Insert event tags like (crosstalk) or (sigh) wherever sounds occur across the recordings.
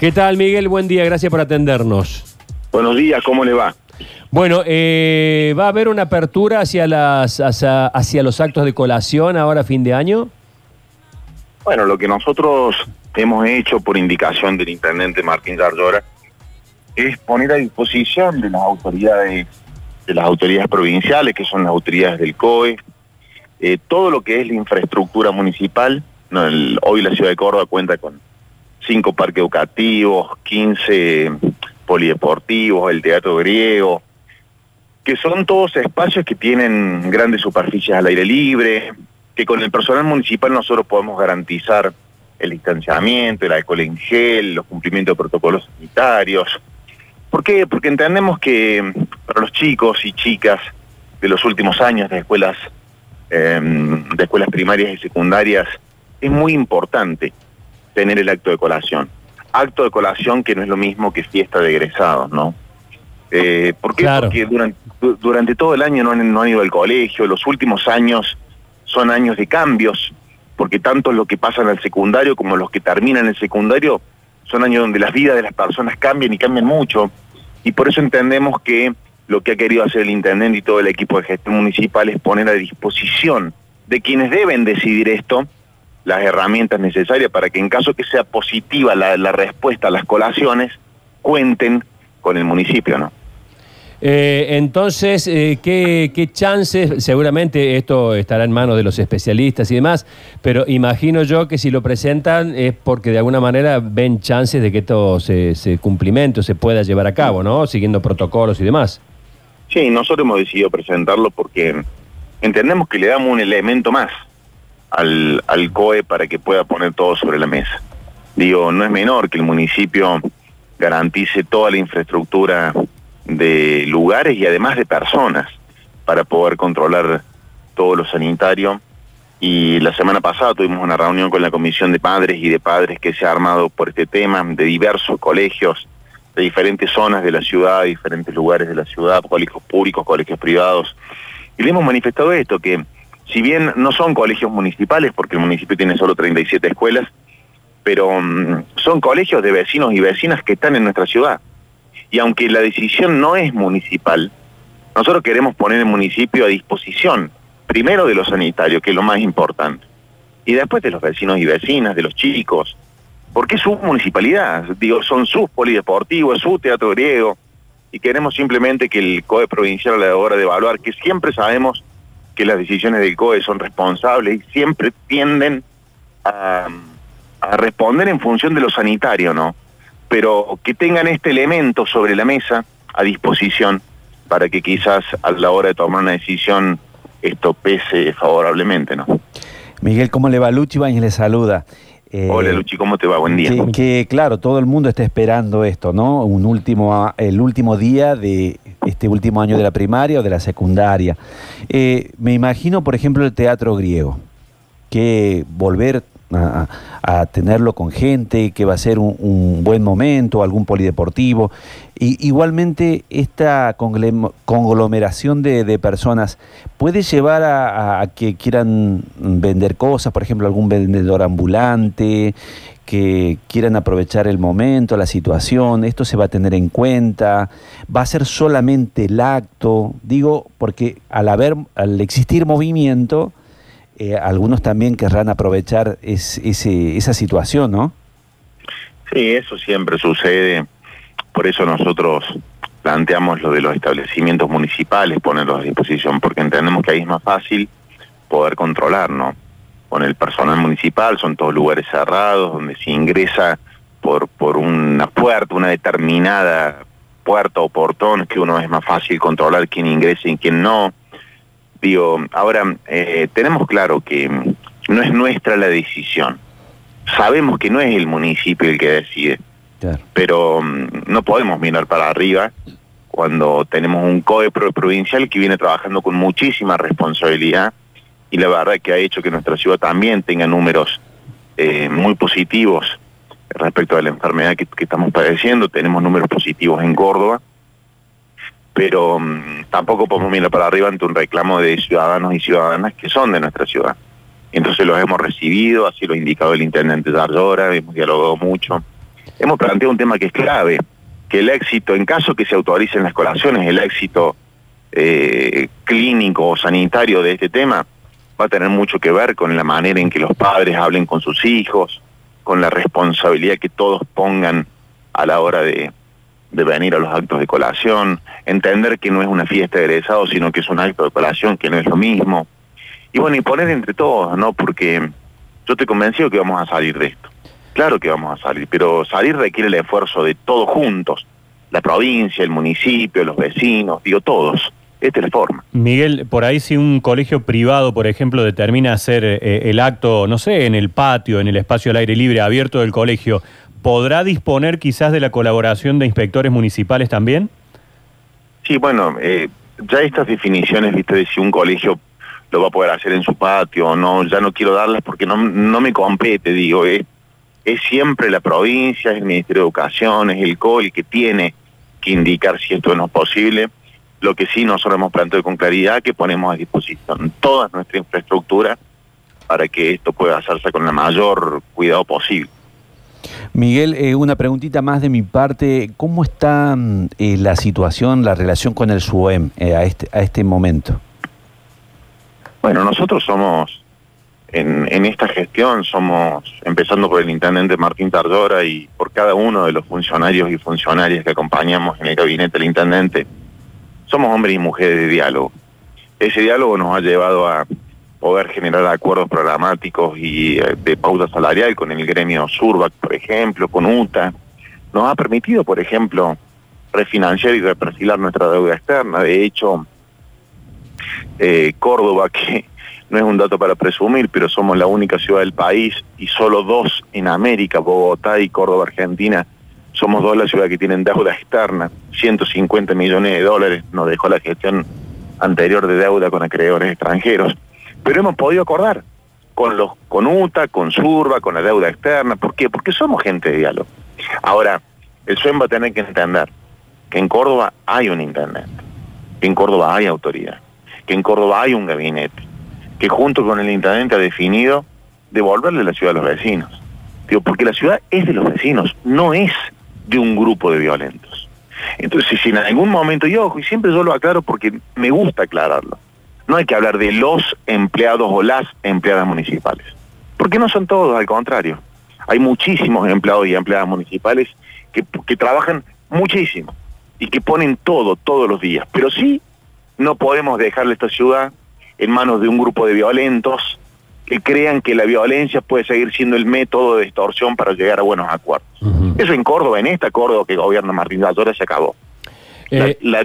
¿Qué tal, Miguel? Buen día, gracias por atendernos. Buenos días, ¿cómo le va? Bueno, eh, ¿va a haber una apertura hacia, las, hacia, hacia los actos de colación ahora a fin de año? Bueno, lo que nosotros hemos hecho por indicación del intendente Martín Garllora es poner a disposición de las autoridades, de las autoridades provinciales, que son las autoridades del COE, eh, todo lo que es la infraestructura municipal. No, el- hoy la ciudad de Córdoba cuenta con cinco parques educativos, 15 polideportivos, el teatro griego, que son todos espacios que tienen grandes superficies al aire libre, que con el personal municipal nosotros podemos garantizar el distanciamiento, el alcohol en gel, los cumplimientos de protocolos sanitarios. ¿Por qué? Porque entendemos que para los chicos y chicas de los últimos años de escuelas, eh, de escuelas primarias y secundarias, es muy importante tener el acto de colación. Acto de colación que no es lo mismo que fiesta de egresados, ¿no? Eh, ¿Por qué? Claro. Porque durante, du- durante todo el año no han, no han ido al colegio, los últimos años son años de cambios, porque tanto lo que pasan al secundario como los que terminan el secundario son años donde las vidas de las personas cambian y cambian mucho, y por eso entendemos que lo que ha querido hacer el intendente y todo el equipo de gestión municipal es poner a disposición de quienes deben decidir esto las herramientas necesarias para que en caso que sea positiva la, la respuesta a las colaciones, cuenten con el municipio, ¿no? Eh, entonces, eh, ¿qué, qué chances? Seguramente esto estará en manos de los especialistas y demás, pero imagino yo que si lo presentan es porque de alguna manera ven chances de que esto se, se cumplimente o se pueda llevar a cabo, ¿no? Siguiendo protocolos y demás. Sí, nosotros hemos decidido presentarlo porque entendemos que le damos un elemento más al, al COE para que pueda poner todo sobre la mesa. Digo, no es menor que el municipio garantice toda la infraestructura de lugares y además de personas para poder controlar todo lo sanitario. Y la semana pasada tuvimos una reunión con la Comisión de Padres y de Padres que se ha armado por este tema de diversos colegios de diferentes zonas de la ciudad, diferentes lugares de la ciudad, colegios públicos, colegios privados. Y le hemos manifestado esto, que si bien no son colegios municipales, porque el municipio tiene solo 37 escuelas, pero mm, son colegios de vecinos y vecinas que están en nuestra ciudad. Y aunque la decisión no es municipal, nosotros queremos poner el municipio a disposición, primero de los sanitarios, que es lo más importante, y después de los vecinos y vecinas, de los chicos, porque es su municipalidad, digo, son sus polideportivos, es su teatro griego, y queremos simplemente que el COE provincial a la hora de evaluar, que siempre sabemos que las decisiones del COE son responsables y siempre tienden a, a responder en función de lo sanitario, ¿no? Pero que tengan este elemento sobre la mesa a disposición para que quizás a la hora de tomar una decisión esto pese favorablemente, ¿no? Miguel, ¿cómo le va? Luchi Bañez le saluda. Eh, Hola Luchi, ¿cómo te va? Buen día. Que, que, claro, todo el mundo está esperando esto, ¿no? Un último, el último día de este último año de la primaria o de la secundaria. Eh, me imagino, por ejemplo, el teatro griego, que volver a, tenerlo con gente, que va a ser un, buen momento, algún polideportivo. Y, igualmente, esta conglomeración de, de personas puede llevar a, a, que quieran vender cosas, por ejemplo, algún vendedor ambulante, que quieran aprovechar el momento, la situación, esto se va a tener en cuenta, va a ser solamente el acto, digo, porque al haber, al existir movimiento, eh, algunos también querrán aprovechar es, ese, esa situación, ¿no? Sí, eso siempre sucede. Por eso nosotros planteamos lo de los establecimientos municipales, ponerlos a disposición, porque entendemos que ahí es más fácil poder controlar, ¿no? Con el personal municipal son todos lugares cerrados, donde se ingresa por, por una puerta, una determinada puerta o portón, que uno es más fácil controlar quién ingresa y quién no. Digo, ahora, eh, tenemos claro que no es nuestra la decisión. Sabemos que no es el municipio el que decide, claro. pero um, no podemos mirar para arriba cuando tenemos un COE provincial que viene trabajando con muchísima responsabilidad y la verdad que ha hecho que nuestra ciudad también tenga números eh, muy positivos respecto a la enfermedad que, que estamos padeciendo. Tenemos números positivos en Córdoba pero um, tampoco podemos mirar para arriba ante un reclamo de ciudadanos y ciudadanas que son de nuestra ciudad. Entonces los hemos recibido, así lo ha indicado el intendente Darlora, hemos dialogado mucho. hemos planteado un tema que es clave, que el éxito, en caso que se autoricen las colaciones, el éxito eh, clínico o sanitario de este tema va a tener mucho que ver con la manera en que los padres hablen con sus hijos, con la responsabilidad que todos pongan a la hora de, de venir a los actos de colación, entender que no es una fiesta de egresados, sino que es un acto de colación, que no es lo mismo. Y bueno, y poner entre todos, ¿no? Porque yo estoy convencido que vamos a salir de esto. Claro que vamos a salir, pero salir requiere el esfuerzo de todos juntos, la provincia, el municipio, los vecinos, digo todos. Esta es la forma. Miguel, por ahí si un colegio privado, por ejemplo, determina hacer eh, el acto, no sé, en el patio, en el espacio al aire libre abierto del colegio, ¿podrá disponer quizás de la colaboración de inspectores municipales también? Sí, bueno, eh, ya estas definiciones, viste, de si un colegio lo va a poder hacer en su patio o no, ya no quiero darlas porque no, no me compete, digo, es, es siempre la provincia, es el Ministerio de Educación, es el COI que tiene que indicar si esto no es posible lo que sí nosotros hemos planteado con claridad que ponemos a disposición toda nuestra infraestructura para que esto pueda hacerse con el mayor cuidado posible. Miguel, eh, una preguntita más de mi parte. ¿Cómo está mm, eh, la situación, la relación con el SUEM eh, a, este, a este momento? Bueno, nosotros somos, en, esta gestión, somos, empezando por el intendente Martín Tardora y por cada uno de los funcionarios y funcionarias que acompañamos en el gabinete del intendente, somos hombres y mujeres de diálogo. Ese diálogo nos ha llevado a poder generar acuerdos programáticos y eh, de pauta salarial con el gremio Surbac, por ejemplo, con UTA. Nos ha permitido, por ejemplo, refinanciar y reperfilar nuestra deuda externa. De hecho, eh, Córdoba, (laughs) que no es un dato para presumir, pero somos la única ciudad del país y solo dos en América, Bogotá y Córdoba, Argentina, somos dos las ciudades que tienen deuda externa, 150 millones de dólares nos dejó la gestión anterior de deuda con acreedores extranjeros. Pero hemos podido acordar con los con UTA, con Surba, con la deuda externa. ¿Por qué? Porque somos gente de diálogo. Ahora, el SUEM va a tener que entender que en Córdoba hay un intendente, que en Córdoba hay autoridad, que en Córdoba hay un gabinete, que junto con el intendente ha definido devolverle la ciudad a los vecinos. Digo, porque la ciudad es de los vecinos, no es de un grupo de violentos. Entonces, si en algún momento, y ojo, y siempre yo lo aclaro porque me gusta aclararlo, no hay que hablar de los empleados o las empleadas municipales, porque no son todos, al contrario. Hay muchísimos empleados y empleadas municipales que, que trabajan muchísimo y que ponen todo, todos los días. Pero sí, no podemos dejarle esta ciudad en manos de un grupo de violentos que crean que la violencia puede seguir siendo el método de extorsión para llegar a buenos acuerdos. Eso en Córdoba, en esta Córdoba que gobierna Martín Vallora, se acabó. Eh, la,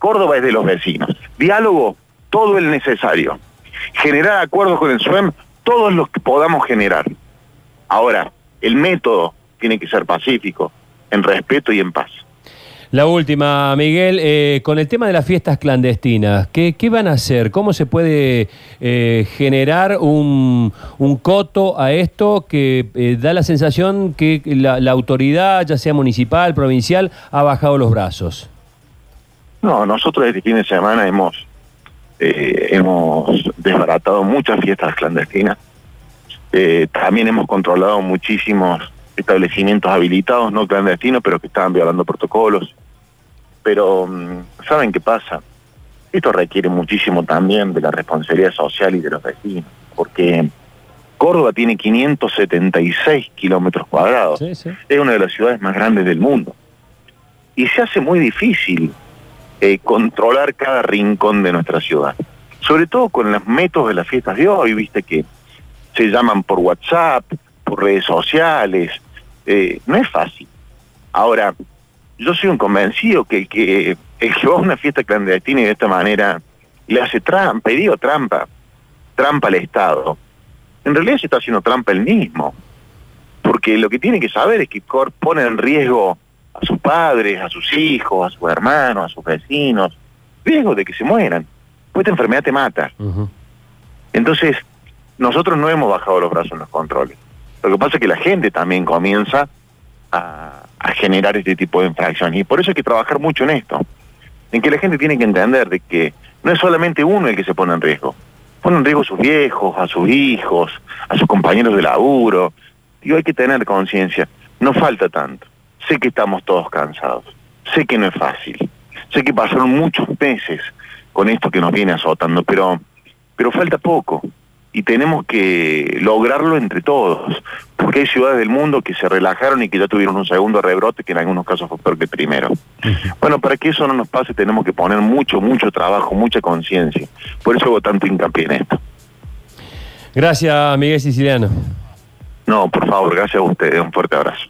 Córdoba es de los vecinos. Diálogo, todo el necesario. Generar acuerdos con el SUEM, todos los que podamos generar. Ahora, el método tiene que ser pacífico, en respeto y en paz. La última, Miguel, eh, con el tema de las fiestas clandestinas, ¿qué, van a hacer? ¿Cómo se puede eh, generar un, coto a esto que eh, da la sensación que la, autoridad, ya sea municipal, provincial, ha bajado los brazos? No, nosotros este fin de semana hemos, hemos desbaratado muchas fiestas clandestinas. también hemos controlado muchísimos establecimientos habilitados, no clandestinos, pero que estaban violando protocolos. Pero, mm, ¿saben qué pasa? Esto requiere muchísimo también de la responsabilidad social y de los vecinos, porque Córdoba tiene 576 kilómetros cuadrados. Es una de las ciudades más grandes del mundo. Y se hace muy difícil eh, controlar cada rincón de nuestra ciudad. Sobre todo con los métodos de las fiestas de hoy, viste que se llaman por WhatsApp, por redes sociales. Eh, no es fácil. Ahora, yo soy un convencido que, que el que va a una fiesta clandestina y de esta manera le hace trampa, y trampa, trampa al Estado. En realidad se está haciendo trampa él mismo, porque lo que tiene que saber es que pone en riesgo a sus padres, a sus hijos, a sus hermanos, a sus vecinos, riesgo de que se mueran, pues esta enfermedad te mata. Entonces, nosotros no hemos bajado los brazos en los controles. Lo que pasa es que la gente también comienza a, generar este tipo de infracciones. Y por eso hay que trabajar mucho en esto, en que la gente tiene que entender de que no es solamente uno el que se pone en riesgo, pone en riesgo a sus viejos, a sus hijos, a sus compañeros de laburo. Digo, hay que tener conciencia, no falta tanto. Sé que estamos todos cansados, sé que no es fácil, sé que pasaron muchos meses con esto que nos viene azotando, pero, pero falta poco y tenemos que lograrlo entre todos, porque hay ciudades del mundo que se relajaron y que ya tuvieron un segundo rebrote que en algunos casos fue peor que el primero. Bueno, para que eso no nos pase tenemos que poner mucho, mucho trabajo, mucha conciencia. Por eso hago tanto hincapié en esto. Gracias, Miguel Siciliano. No, por favor, gracias a ustedes. Un fuerte abrazo.